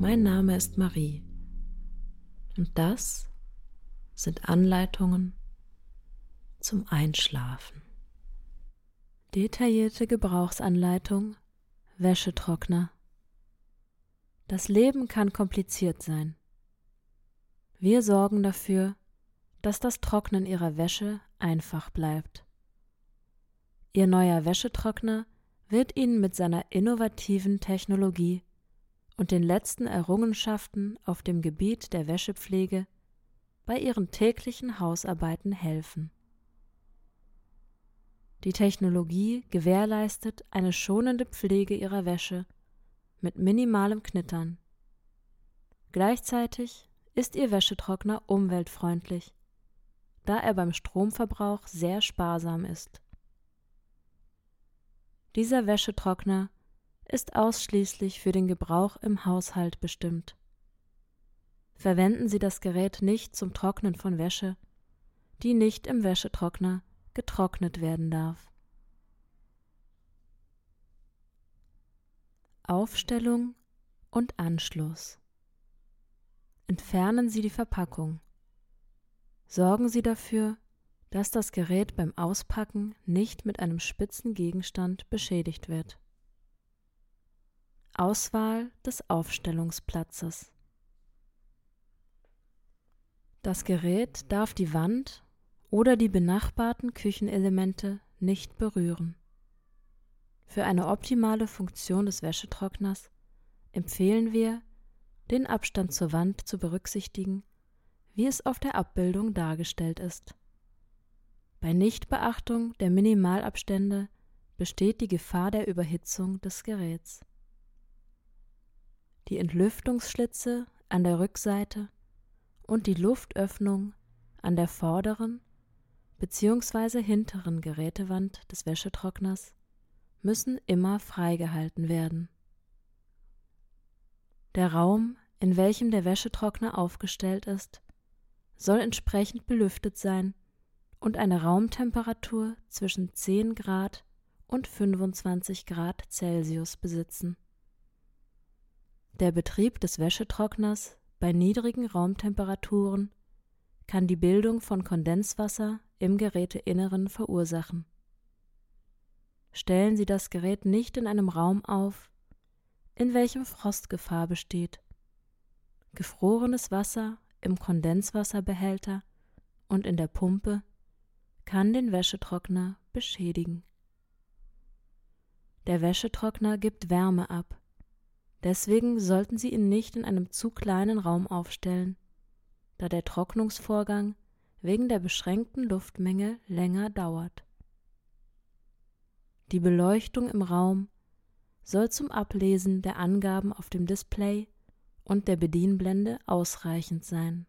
Mein Name ist Marie und das sind Anleitungen zum Einschlafen. Detaillierte Gebrauchsanleitung Wäschetrockner. Das Leben kann kompliziert sein. Wir sorgen dafür, dass das Trocknen Ihrer Wäsche einfach bleibt. Ihr neuer Wäschetrockner wird Ihnen mit seiner innovativen Technologie und den letzten Errungenschaften auf dem Gebiet der Wäschepflege bei Ihren täglichen Hausarbeiten helfen. Die Technologie gewährleistet eine schonende Pflege Ihrer Wäsche mit minimalem Knittern. Gleichzeitig ist Ihr Wäschetrockner umweltfreundlich, da er beim Stromverbrauch sehr sparsam ist. Dieser Wäschetrockner ist ausschließlich für den Gebrauch im Haushalt bestimmt. Verwenden Sie das Gerät nicht zum Trocknen von Wäsche, die nicht im Wäschetrockner getrocknet werden darf. Aufstellung und Anschluss Entfernen Sie die Verpackung. Sorgen Sie dafür, dass das Gerät beim Auspacken nicht mit einem spitzen Gegenstand beschädigt wird. Auswahl des Aufstellungsplatzes. Das Gerät darf die Wand oder die benachbarten Küchenelemente nicht berühren. Für eine optimale Funktion des Wäschetrockners empfehlen wir, den Abstand zur Wand zu berücksichtigen, wie es auf der Abbildung dargestellt ist. Bei Nichtbeachtung der Minimalabstände besteht die Gefahr der Überhitzung des Geräts. Die Entlüftungsschlitze an der Rückseite und die Luftöffnung an der vorderen bzw. hinteren Gerätewand des Wäschetrockners müssen immer freigehalten werden. Der Raum, in welchem der Wäschetrockner aufgestellt ist, soll entsprechend belüftet sein und eine Raumtemperatur zwischen 10 Grad und 25 Grad Celsius besitzen. Der Betrieb des Wäschetrockners bei niedrigen Raumtemperaturen kann die Bildung von Kondenswasser im Geräteinneren verursachen. Stellen Sie das Gerät nicht in einem Raum auf, in welchem Frostgefahr besteht. Gefrorenes Wasser im Kondenswasserbehälter und in der Pumpe kann den Wäschetrockner beschädigen. Der Wäschetrockner gibt Wärme ab. Deswegen sollten Sie ihn nicht in einem zu kleinen Raum aufstellen, da der Trocknungsvorgang wegen der beschränkten Luftmenge länger dauert. Die Beleuchtung im Raum soll zum Ablesen der Angaben auf dem Display und der Bedienblende ausreichend sein.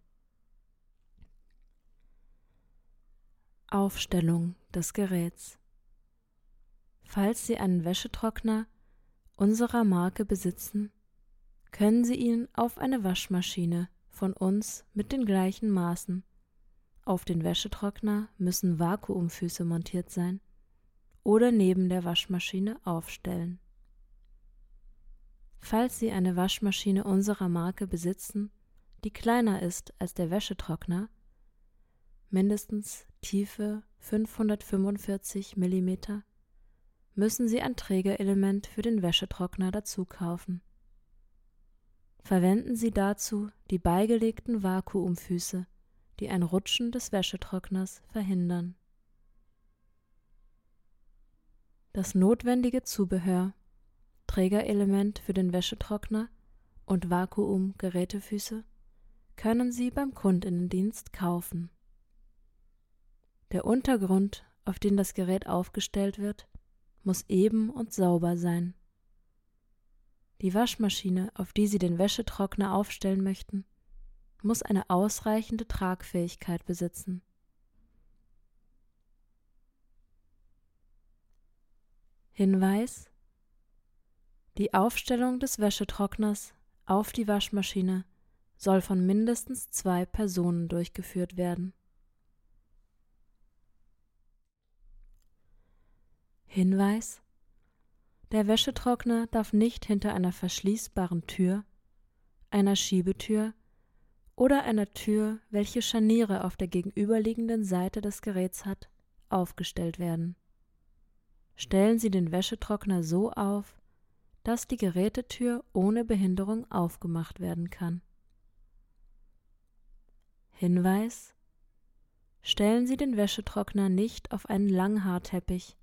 Aufstellung des Geräts Falls Sie einen Wäschetrockner unserer Marke besitzen, können Sie ihn auf eine Waschmaschine von uns mit den gleichen Maßen. Auf den Wäschetrockner müssen Vakuumfüße montiert sein oder neben der Waschmaschine aufstellen. Falls Sie eine Waschmaschine unserer Marke besitzen, die kleiner ist als der Wäschetrockner, mindestens Tiefe 545 mm, müssen Sie ein Trägerelement für den Wäschetrockner dazu kaufen. Verwenden Sie dazu die beigelegten Vakuumfüße, die ein Rutschen des Wäschetrockners verhindern. Das notwendige Zubehör Trägerelement für den Wäschetrockner und Vakuum-Gerätefüße können Sie beim Kundinnendienst kaufen. Der Untergrund, auf den das Gerät aufgestellt wird, muss eben und sauber sein. Die Waschmaschine, auf die Sie den Wäschetrockner aufstellen möchten, muss eine ausreichende Tragfähigkeit besitzen. Hinweis Die Aufstellung des Wäschetrockners auf die Waschmaschine soll von mindestens zwei Personen durchgeführt werden. Hinweis Der Wäschetrockner darf nicht hinter einer verschließbaren Tür, einer Schiebetür oder einer Tür, welche Scharniere auf der gegenüberliegenden Seite des Geräts hat, aufgestellt werden. Stellen Sie den Wäschetrockner so auf, dass die Gerätetür ohne Behinderung aufgemacht werden kann. Hinweis Stellen Sie den Wäschetrockner nicht auf einen Langhaarteppich,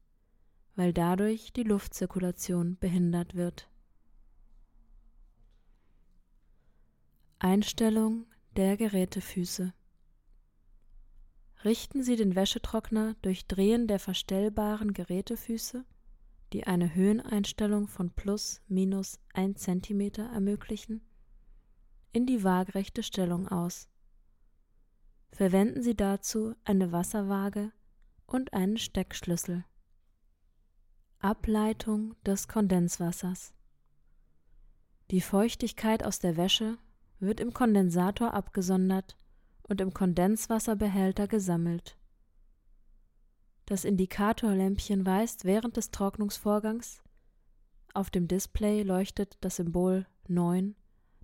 weil dadurch die Luftzirkulation behindert wird. Einstellung der Gerätefüße Richten Sie den Wäschetrockner durch Drehen der verstellbaren Gerätefüße die eine Höheneinstellung von plus minus 1 cm ermöglichen, in die waagrechte Stellung aus. Verwenden Sie dazu eine Wasserwaage und einen Steckschlüssel. Ableitung des Kondenswassers Die Feuchtigkeit aus der Wäsche wird im Kondensator abgesondert und im Kondenswasserbehälter gesammelt. Das Indikatorlämpchen weist während des Trocknungsvorgangs auf dem Display leuchtet das Symbol 9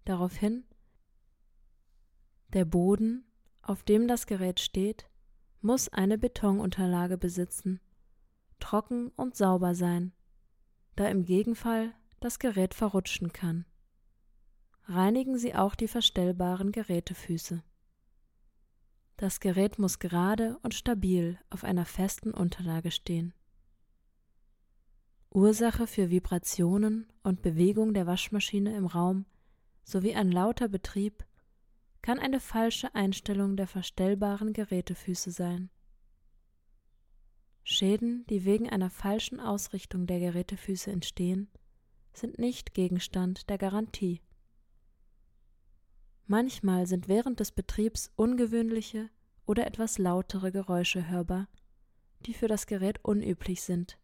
darauf hin, der Boden, auf dem das Gerät steht, muss eine Betonunterlage besitzen, trocken und sauber sein, da im Gegenfall das Gerät verrutschen kann. Reinigen Sie auch die verstellbaren Gerätefüße. Das Gerät muss gerade und stabil auf einer festen Unterlage stehen. Ursache für Vibrationen und Bewegung der Waschmaschine im Raum sowie ein lauter Betrieb kann eine falsche Einstellung der verstellbaren Gerätefüße sein. Schäden, die wegen einer falschen Ausrichtung der Gerätefüße entstehen, sind nicht Gegenstand der Garantie. Manchmal sind während des Betriebs ungewöhnliche oder etwas lautere Geräusche hörbar, die für das Gerät unüblich sind.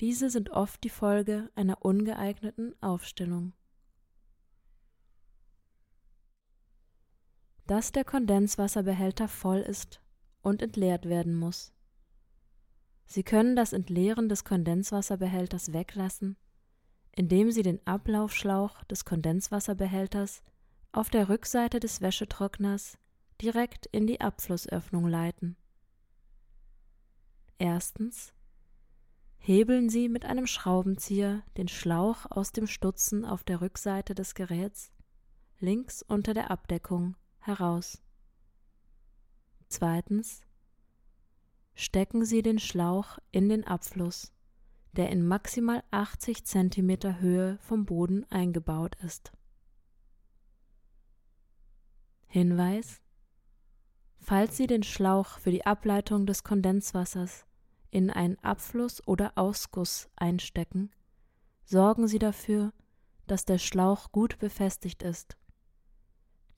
Diese sind oft die Folge einer ungeeigneten Aufstellung. Dass der Kondenswasserbehälter voll ist und entleert werden muss. Sie können das Entleeren des Kondenswasserbehälters weglassen, indem Sie den Ablaufschlauch des Kondenswasserbehälters auf der Rückseite des Wäschetrockners direkt in die Abflussöffnung leiten. Erstens hebeln Sie mit einem Schraubenzieher den Schlauch aus dem Stutzen auf der Rückseite des Geräts links unter der Abdeckung heraus. Zweitens stecken Sie den Schlauch in den Abfluss, der in maximal 80 cm Höhe vom Boden eingebaut ist. Hinweis Falls Sie den Schlauch für die Ableitung des Kondenswassers in einen Abfluss oder Ausguss einstecken, sorgen Sie dafür, dass der Schlauch gut befestigt ist.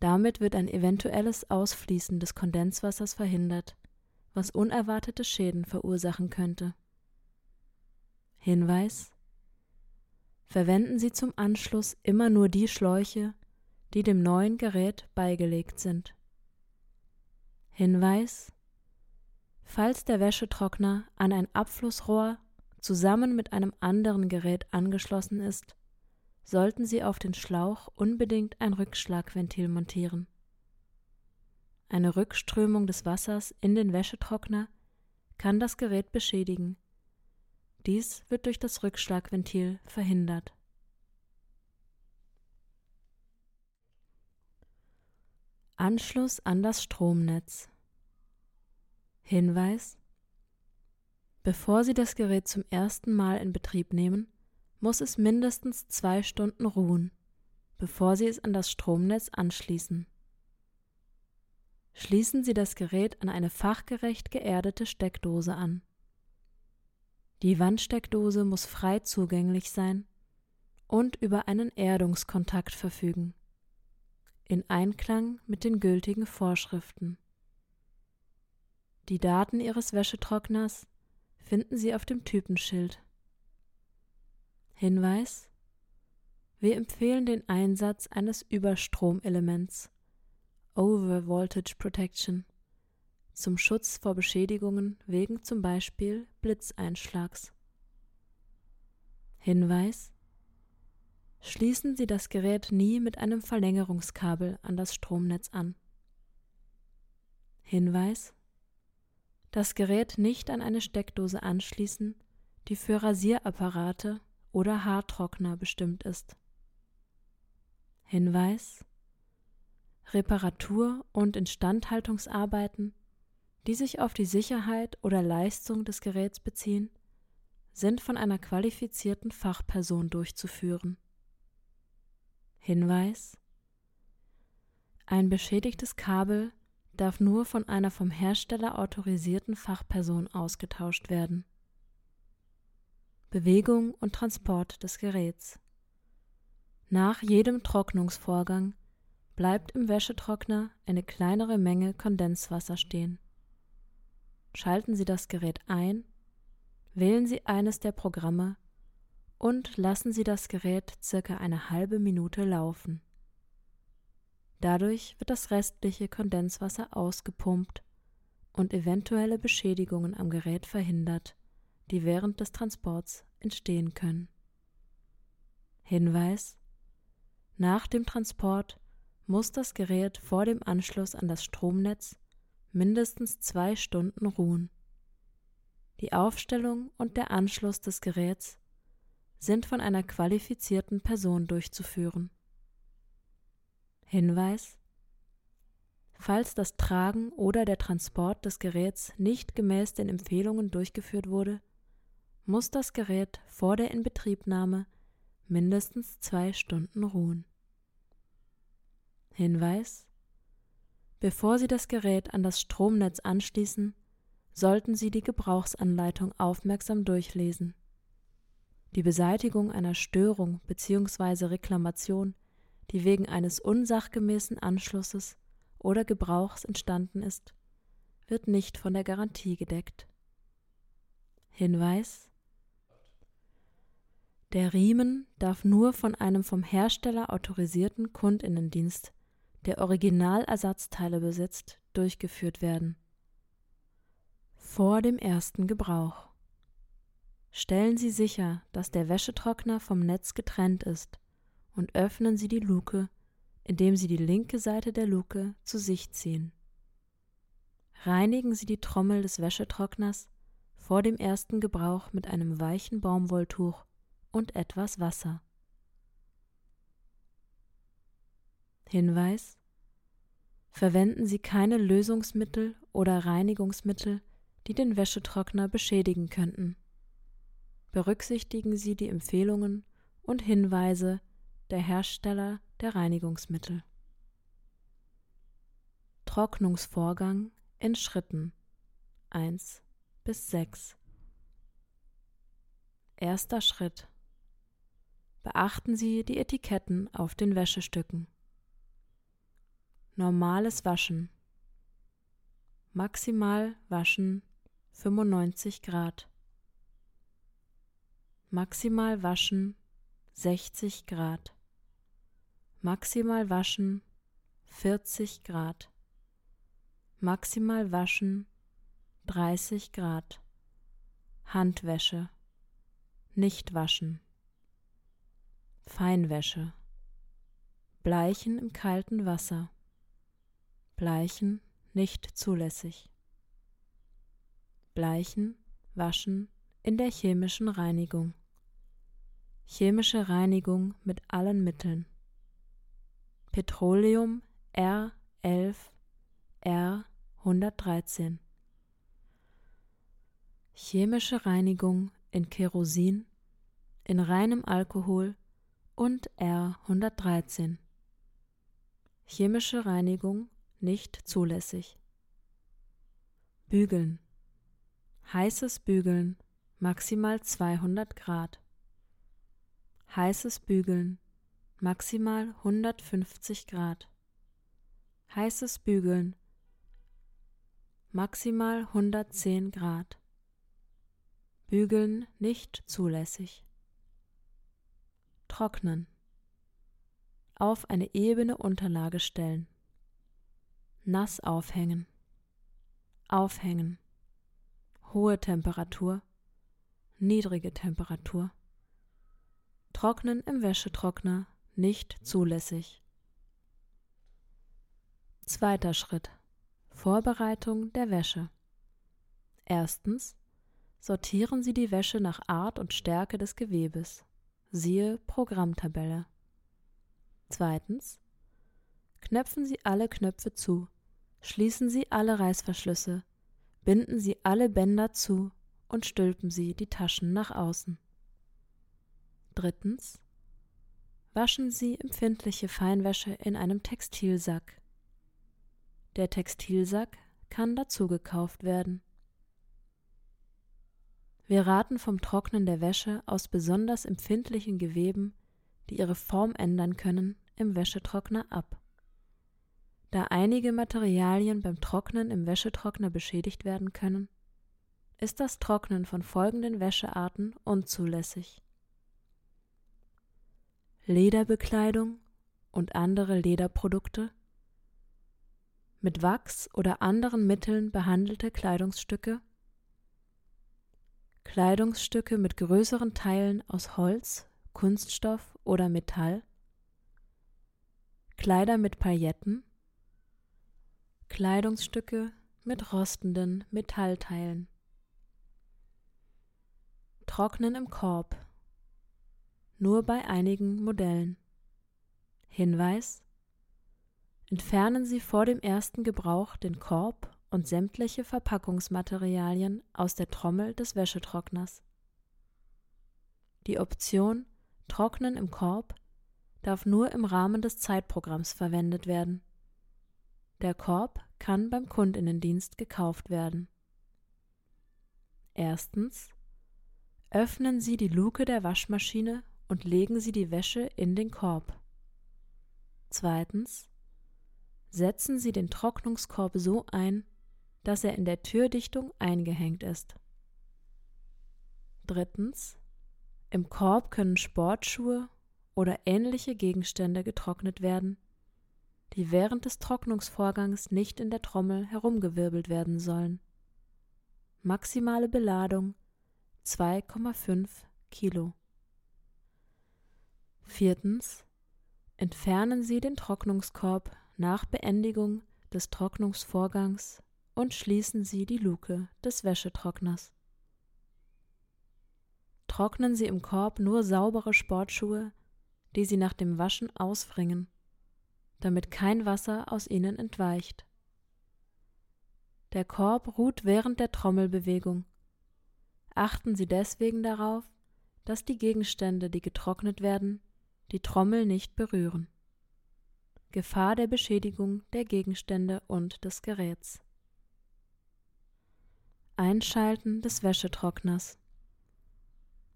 Damit wird ein eventuelles Ausfließen des Kondenswassers verhindert, was unerwartete Schäden verursachen könnte. Hinweis Verwenden Sie zum Anschluss immer nur die Schläuche, die dem neuen Gerät beigelegt sind. Hinweis Falls der Wäschetrockner an ein Abflussrohr zusammen mit einem anderen Gerät angeschlossen ist, sollten Sie auf den Schlauch unbedingt ein Rückschlagventil montieren. Eine Rückströmung des Wassers in den Wäschetrockner kann das Gerät beschädigen. Dies wird durch das Rückschlagventil verhindert. Anschluss an das Stromnetz. Hinweis Bevor Sie das Gerät zum ersten Mal in Betrieb nehmen, muss es mindestens zwei Stunden ruhen, bevor Sie es an das Stromnetz anschließen. Schließen Sie das Gerät an eine fachgerecht geerdete Steckdose an. Die Wandsteckdose muss frei zugänglich sein und über einen Erdungskontakt verfügen. in Einklang mit den gültigen Vorschriften. Die Daten Ihres Wäschetrockners finden Sie auf dem Typenschild. Hinweis wir empfehlen den Einsatz eines Überstromelements Over Voltage Protection zum Schutz vor Beschädigungen wegen zum Beispiel Blitzeinschlags. Hinweis Schließen Sie das Gerät nie mit einem Verlängerungskabel an das Stromnetz an. Hinweis Das Gerät nicht an eine Steckdose anschließen, die für Rasierapparate oder Haartrockner bestimmt ist. Hinweis Reparatur- und Instandhaltungsarbeiten, die sich auf die Sicherheit oder Leistung des Geräts beziehen, sind von einer qualifizierten Fachperson durchzuführen. Hinweis Ein beschädigtes Kabel darf nur von einer vom Hersteller autorisierten Fachperson ausgetauscht werden. Bewegung und Transport des Geräts nach jedem Trocknungsvorgang bleibt im Wäschetrockner eine kleinere Menge Kondenswasser stehen. Schalten Sie das Gerät ein, wählen Sie eines der Programme und lassen Sie das Gerät circa eine halbe Minute laufen. Dadurch wird das restliche Kondenswasser ausgepumpt und eventuelle Beschädigungen am Gerät verhindert, die während des Transports entstehen können. Hinweis nach dem Transport muss das Gerät vor dem Anschluss an das Stromnetz mindestens zwei Stunden ruhen. Die Aufstellung und der Anschluss des Geräts sind von einer qualifizierten Person durchzuführen. Hinweis Falls das Tragen oder der Transport des Geräts nicht gemäß den Empfehlungen durchgeführt wurde, muss das Gerät vor der Inbetriebnahme mindestens zwei Stunden ruhen. Hinweis Bevor Sie das Gerät an das Stromnetz anschließen, sollten Sie die Gebrauchsanleitung aufmerksam durchlesen. Die Beseitigung einer Störung bzw. Reklamation, die wegen eines unsachgemäßen Anschlusses oder Gebrauchs entstanden ist, wird nicht von der Garantie gedeckt. Hinweis der Riemen darf nur von einem vom Hersteller autorisierten Kundinnendienst, der Originalersatzteile besitzt, durchgeführt werden. Vor dem ersten Gebrauch. Stellen Sie sicher, dass der Wäschetrockner vom Netz getrennt ist und öffnen Sie die Luke, indem Sie die linke Seite der Luke zu sich ziehen. Reinigen Sie die Trommel des Wäschetrockners vor dem ersten Gebrauch mit einem weichen Baumwolltuch und etwas Wasser. Hinweis Verwenden Sie keine Lösungsmittel oder Reinigungsmittel, die den Wäschetrockner beschädigen könnten. Berücksichtigen Sie die Empfehlungen und Hinweise der Hersteller der Reinigungsmittel. Trocknungsvorgang in Schritten 1 bis 6 Erster Schritt Beachten Sie die Etiketten auf den Wäschestücken. Normales Waschen. Maximal waschen 95 Grad. Maximal waschen 60 Grad. Maximal waschen 40 Grad. Maximal waschen 30 Grad. Handwäsche. Nicht waschen. Feinwäsche. Bleichen im kalten Wasser. Bleichen nicht zulässig. Bleichen, waschen in der chemischen Reinigung. Chemische Reinigung mit allen Mitteln. Petroleum R11 R113. Chemische Reinigung in Kerosin, in reinem Alkohol und R113. Chemische Reinigung nicht zulässig. Bügeln. Heißes Bügeln maximal 200 Grad. Heißes Bügeln maximal 150 Grad. Heißes Bügeln. Maximal 110 Grad. Bügeln nicht zulässig. Trocknen. Auf eine ebene Unterlage stellen. Nass aufhängen. Aufhängen. Hohe Temperatur. Niedrige Temperatur. Trocknen im Wäschetrockner nicht zulässig. Zweiter Schritt. Vorbereitung der Wäsche. Erstens. Sortieren Sie die Wäsche nach Art und Stärke des Gewebes. Siehe Programmtabelle. Zweitens. Knöpfen Sie alle Knöpfe zu. Schließen Sie alle Reißverschlüsse. Binden Sie alle Bänder zu und stülpen Sie die Taschen nach außen. Drittens. Waschen Sie empfindliche Feinwäsche in einem Textilsack. Der Textilsack kann dazu gekauft werden. Wir raten vom Trocknen der Wäsche aus besonders empfindlichen Geweben, die ihre Form ändern können, im Wäschetrockner ab. Da einige Materialien beim Trocknen im Wäschetrockner beschädigt werden können, ist das Trocknen von folgenden Wäschearten unzulässig. Lederbekleidung und andere Lederprodukte. Mit Wachs oder anderen Mitteln behandelte Kleidungsstücke, Kleidungsstücke mit größeren Teilen aus Holz, Kunststoff oder Metall, Kleider mit Pailletten, Kleidungsstücke mit rostenden Metallteilen. Trocknen im Korb. Nur bei einigen Modellen. Hinweis Entfernen Sie vor dem ersten Gebrauch den Korb und sämtliche Verpackungsmaterialien aus der Trommel des Wäschetrockners. Die Option Trocknen im Korb darf nur im Rahmen des Zeitprogramms verwendet werden. Der Korb kann beim Kundinnendienst gekauft werden. Erstens Öffnen Sie die Luke der Waschmaschine und legen Sie die Wäsche in den Korb. Zweitens Setzen Sie den Trocknungskorb so ein, dass er in der Türdichtung eingehängt ist. Drittens. Im Korb können Sportschuhe oder ähnliche Gegenstände getrocknet werden, die während des Trocknungsvorgangs nicht in der Trommel herumgewirbelt werden sollen. Maximale Beladung 2,5 Kilo. Viertens. Entfernen Sie den Trocknungskorb nach Beendigung des Trocknungsvorgangs und schließen Sie die Luke des Wäschetrockners. Trocknen Sie im Korb nur saubere Sportschuhe, die Sie nach dem Waschen ausfringen, damit kein Wasser aus ihnen entweicht. Der Korb ruht während der Trommelbewegung. Achten Sie deswegen darauf, dass die Gegenstände, die getrocknet werden, die Trommel nicht berühren. Gefahr der Beschädigung der Gegenstände und des Geräts. Einschalten des Wäschetrockners.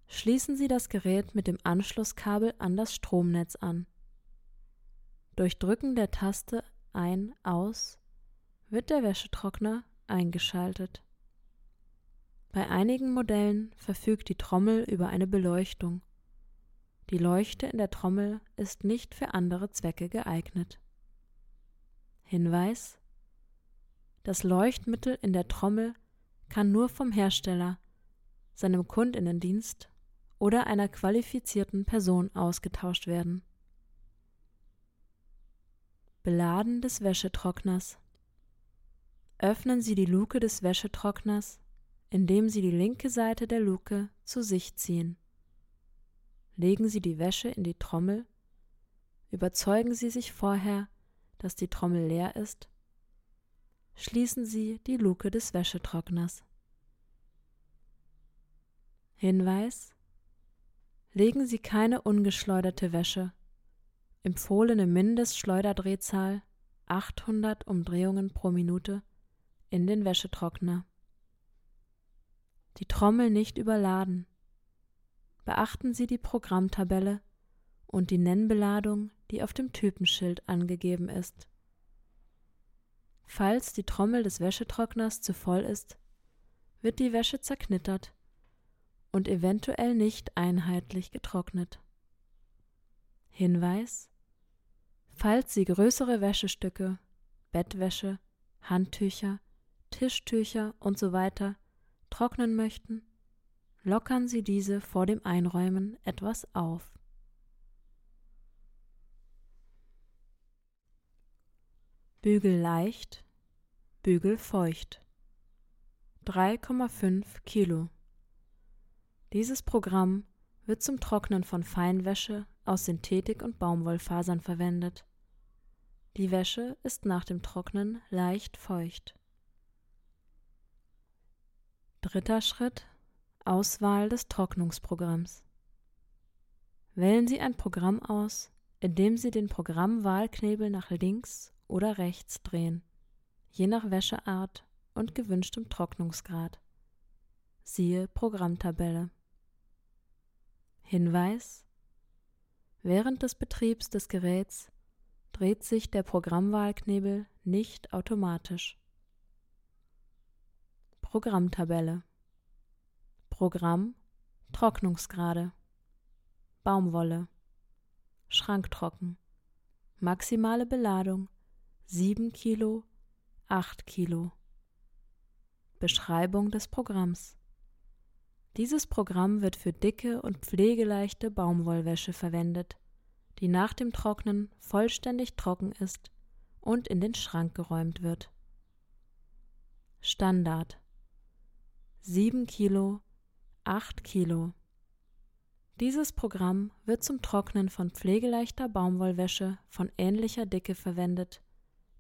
Schließen Sie das Gerät mit dem Anschlusskabel an das Stromnetz an. Durch Drücken der Taste Ein, Aus wird der Wäschetrockner eingeschaltet. Bei einigen Modellen verfügt die Trommel über eine Beleuchtung. Die Leuchte in der Trommel ist nicht für andere Zwecke geeignet. Hinweis Das Leuchtmittel in der Trommel kann nur vom Hersteller, seinem Kundinnendienst oder einer qualifizierten Person ausgetauscht werden. Beladen des Wäschetrockners Öffnen Sie die Luke des Wäschetrockners, indem Sie die linke Seite der Luke zu sich ziehen legen Sie die Wäsche in die Trommel, überzeugen Sie sich vorher, dass die Trommel leer ist, schließen Sie die Luke des Wäschetrockners. Hinweis Legen Sie keine ungeschleuderte Wäsche. Empfohlene Mindestschleuderdrehzahl 800 Umdrehungen pro Minute in den Wäschetrockner. Die Trommel nicht überladen beachten Sie die Programmtabelle und die Nennbeladung, die auf dem Typenschild angegeben ist. Falls die Trommel des Wäschetrockners zu voll ist, wird die Wäsche zerknittert und eventuell nicht einheitlich getrocknet. Hinweis Falls Sie größere Wäschestücke, Bettwäsche, Handtücher, Tischtücher usw. So trocknen möchten, lockern Sie diese vor dem Einräumen etwas auf. Bügel leicht, Bügel feucht. 3,5 Kilo. Dieses Programm wird zum Trocknen von Feinwäsche aus Synthetik- und Baumwollfasern verwendet. Die Wäsche ist nach dem Trocknen leicht feucht. Dritter Schritt Auswahl des Trocknungsprogramms. Wählen Sie ein Programm aus, indem Sie den Programmwahlknebel nach links oder rechts drehen, je nach Wäscheart und gewünschtem Trocknungsgrad. Siehe Programmtabelle. Hinweis Während des Betriebs des Geräts dreht sich der Programmwahlknebel nicht automatisch. Programmtabelle. Programm Trocknungsgrade. Baumwolle. Schranktrocken Maximale Beladung 7 Kilo 8 Kilo. Beschreibung des Programms Dieses Programm wird für dicke und pflegeleichte Baumwollwäsche verwendet, die nach dem Trocknen vollständig trocken ist und in den Schrank geräumt wird. Standard 7 Kilo, 8 Kilo. Dieses Programm wird zum Trocknen von pflegeleichter Baumwollwäsche von ähnlicher Dicke verwendet,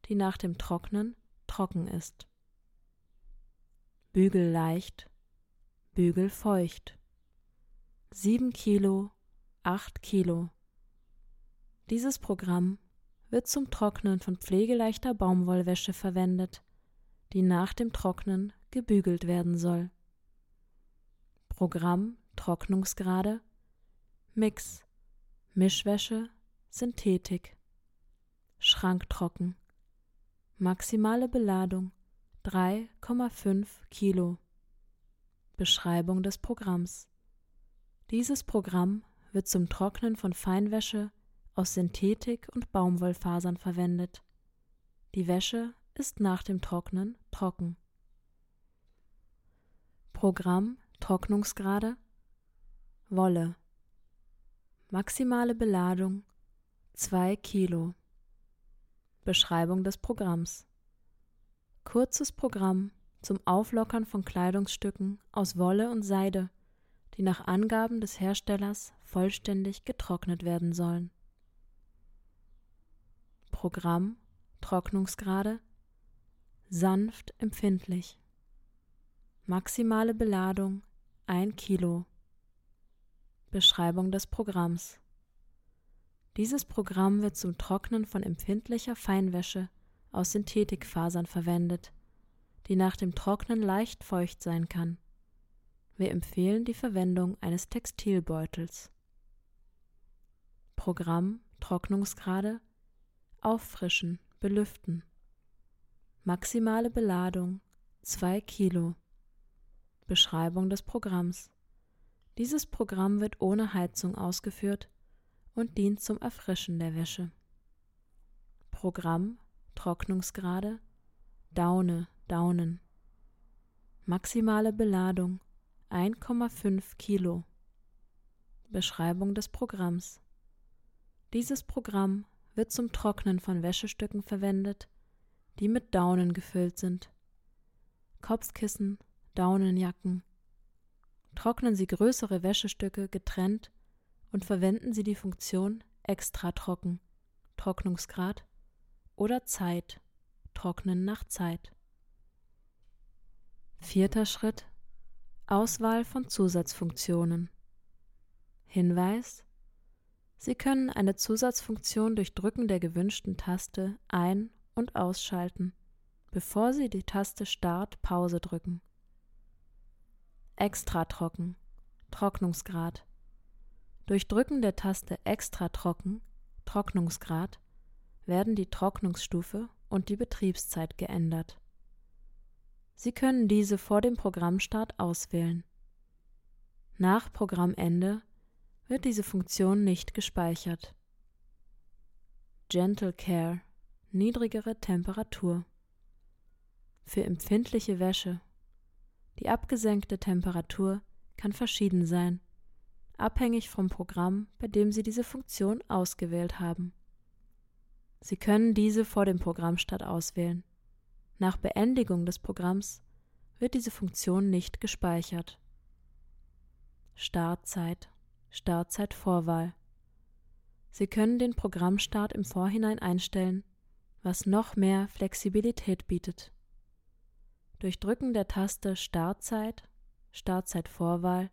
die nach dem Trocknen trocken ist. Bügel leicht, Bügel feucht. 7 Kilo, 8 Kilo. Dieses Programm wird zum Trocknen von pflegeleichter Baumwollwäsche verwendet, die nach dem Trocknen gebügelt werden soll. Programm Trocknungsgrade Mix Mischwäsche Synthetik Schranktrocken Maximale Beladung 3,5 Kilo Beschreibung des Programms Dieses Programm wird zum Trocknen von Feinwäsche aus Synthetik und Baumwollfasern verwendet. Die Wäsche ist nach dem Trocknen trocken. Programm Trocknungsgrade Wolle Maximale Beladung 2 Kilo Beschreibung des Programms Kurzes Programm zum Auflockern von Kleidungsstücken aus Wolle und Seide, die nach Angaben des Herstellers vollständig getrocknet werden sollen. Programm Trocknungsgrade sanft empfindlich. Maximale Beladung 1 Kilo. Beschreibung des Programms. Dieses Programm wird zum Trocknen von empfindlicher Feinwäsche aus Synthetikfasern verwendet, die nach dem Trocknen leicht feucht sein kann. Wir empfehlen die Verwendung eines Textilbeutels. Programm Trocknungsgrade Auffrischen, belüften. Maximale Beladung 2 Kilo. Beschreibung des Programms. Dieses Programm wird ohne Heizung ausgeführt und dient zum Erfrischen der Wäsche. Programm Trocknungsgrade Daune, Daunen. Maximale Beladung 1,5 Kilo. Beschreibung des Programms. Dieses Programm wird zum Trocknen von Wäschestücken verwendet, die mit Daunen gefüllt sind. Kopfkissen, Daunenjacken. Trocknen Sie größere Wäschestücke getrennt und verwenden Sie die Funktion extra trocken, Trocknungsgrad oder Zeit, Trocknen nach Zeit. Vierter Schritt Auswahl von Zusatzfunktionen. Hinweis Sie können eine Zusatzfunktion durch Drücken der gewünschten Taste ein- und ausschalten, bevor Sie die Taste Start Pause drücken. Extra trocken. Trocknungsgrad. Durch Drücken der Taste Extra trocken Trocknungsgrad werden die Trocknungsstufe und die Betriebszeit geändert. Sie können diese vor dem Programmstart auswählen. Nach Programmende wird diese Funktion nicht gespeichert. Gentle Care niedrigere Temperatur. Für empfindliche Wäsche. Die abgesenkte Temperatur kann verschieden sein, abhängig vom Programm, bei dem Sie diese Funktion ausgewählt haben. Sie können diese vor dem Programmstart auswählen. Nach Beendigung des Programms wird diese Funktion nicht gespeichert. Startzeit, Startzeitvorwahl. Sie können den Programmstart im Vorhinein einstellen, was noch mehr Flexibilität bietet. Durch Drücken der Taste Startzeit, Startzeitvorwahl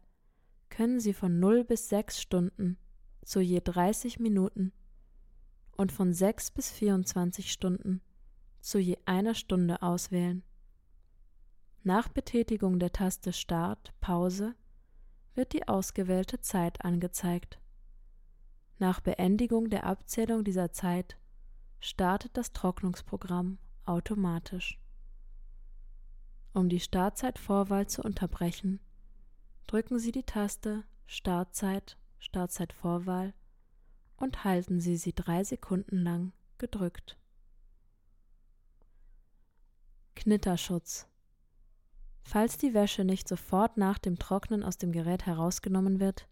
können Sie von 0 bis 6 Stunden zu je 30 Minuten und von 6 bis 24 Stunden zu je einer Stunde auswählen. Nach Betätigung der Taste Start, Pause wird die ausgewählte Zeit angezeigt. Nach Beendigung der Abzählung dieser Zeit startet das Trocknungsprogramm automatisch. Um die Startzeitvorwahl zu unterbrechen, drücken Sie die Taste Startzeit, Startzeitvorwahl und halten Sie sie drei Sekunden lang gedrückt. Knitterschutz Falls die Wäsche nicht sofort nach dem Trocknen aus dem Gerät herausgenommen wird,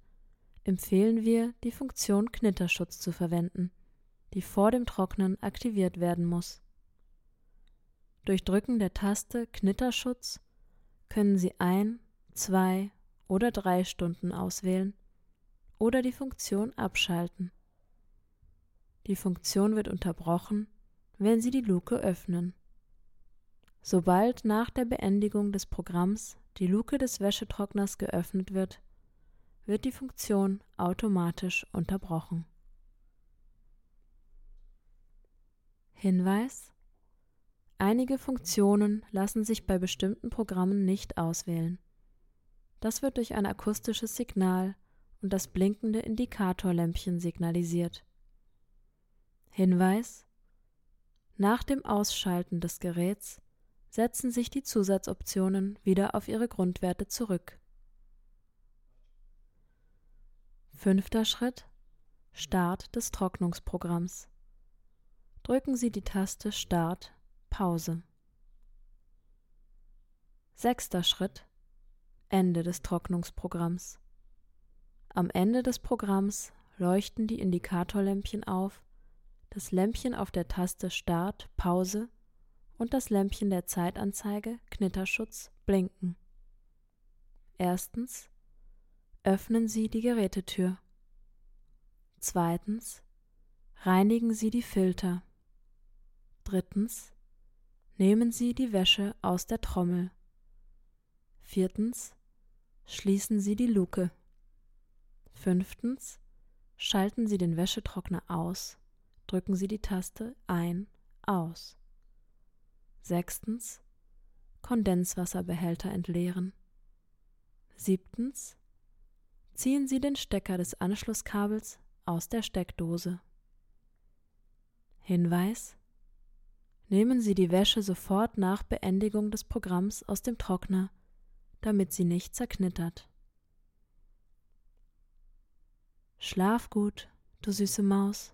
empfehlen wir, die Funktion Knitterschutz zu verwenden, die vor dem Trocknen aktiviert werden muss. Durch Drücken der Taste Knitterschutz können Sie ein, zwei oder drei Stunden auswählen oder die Funktion abschalten. Die Funktion wird unterbrochen, wenn Sie die Luke öffnen. Sobald nach der Beendigung des Programms die Luke des Wäschetrockners geöffnet wird, wird die Funktion automatisch unterbrochen. Hinweis Einige Funktionen lassen sich bei bestimmten Programmen nicht auswählen. Das wird durch ein akustisches Signal und das blinkende Indikatorlämpchen signalisiert. Hinweis Nach dem Ausschalten des Geräts setzen sich die Zusatzoptionen wieder auf ihre Grundwerte zurück. Fünfter Schritt Start des Trocknungsprogramms. Drücken Sie die Taste Start Pause. Sechster Schritt Ende des Trocknungsprogramms. Am Ende des Programms leuchten die Indikatorlämpchen auf, das Lämpchen auf der Taste Start Pause und das Lämpchen der Zeitanzeige Knitterschutz blinken. Erstens öffnen Sie die Gerätetür. Zweitens reinigen Sie die Filter. Drittens nehmen Sie die Wäsche aus der Trommel. Viertens schließen Sie die Luke. Fünftens schalten Sie den Wäschetrockner aus, drücken Sie die Taste ein, aus. Sechstens Kondenswasserbehälter entleeren. Siebtens ziehen Sie den Stecker des Anschlusskabels aus der Steckdose. Hinweis Nehmen Sie die Wäsche sofort nach Beendigung des Programms aus dem Trockner, damit sie nicht zerknittert. Schlaf gut, du süße Maus.